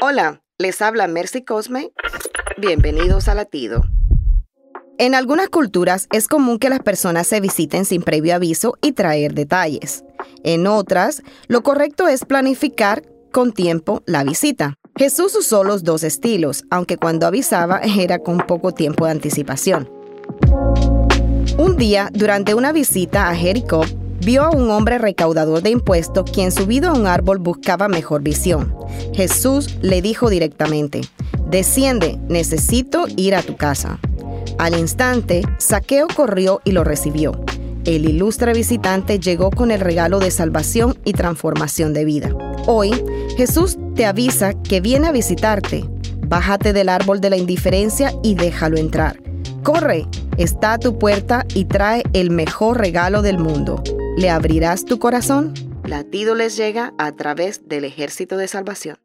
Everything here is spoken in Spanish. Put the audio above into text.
Hola, les habla Mercy Cosme. Bienvenidos a Latido. En algunas culturas es común que las personas se visiten sin previo aviso y traer detalles. En otras, lo correcto es planificar con tiempo la visita. Jesús usó los dos estilos, aunque cuando avisaba era con poco tiempo de anticipación. Un día, durante una visita a Jericó, vio a un hombre recaudador de impuestos quien subido a un árbol buscaba mejor visión. Jesús le dijo directamente, desciende, necesito ir a tu casa. Al instante, Saqueo corrió y lo recibió. El ilustre visitante llegó con el regalo de salvación y transformación de vida. Hoy, Jesús te avisa que viene a visitarte. Bájate del árbol de la indiferencia y déjalo entrar. Corre, está a tu puerta y trae el mejor regalo del mundo. ¿Le abrirás tu corazón? Latido les llega a través del ejército de salvación.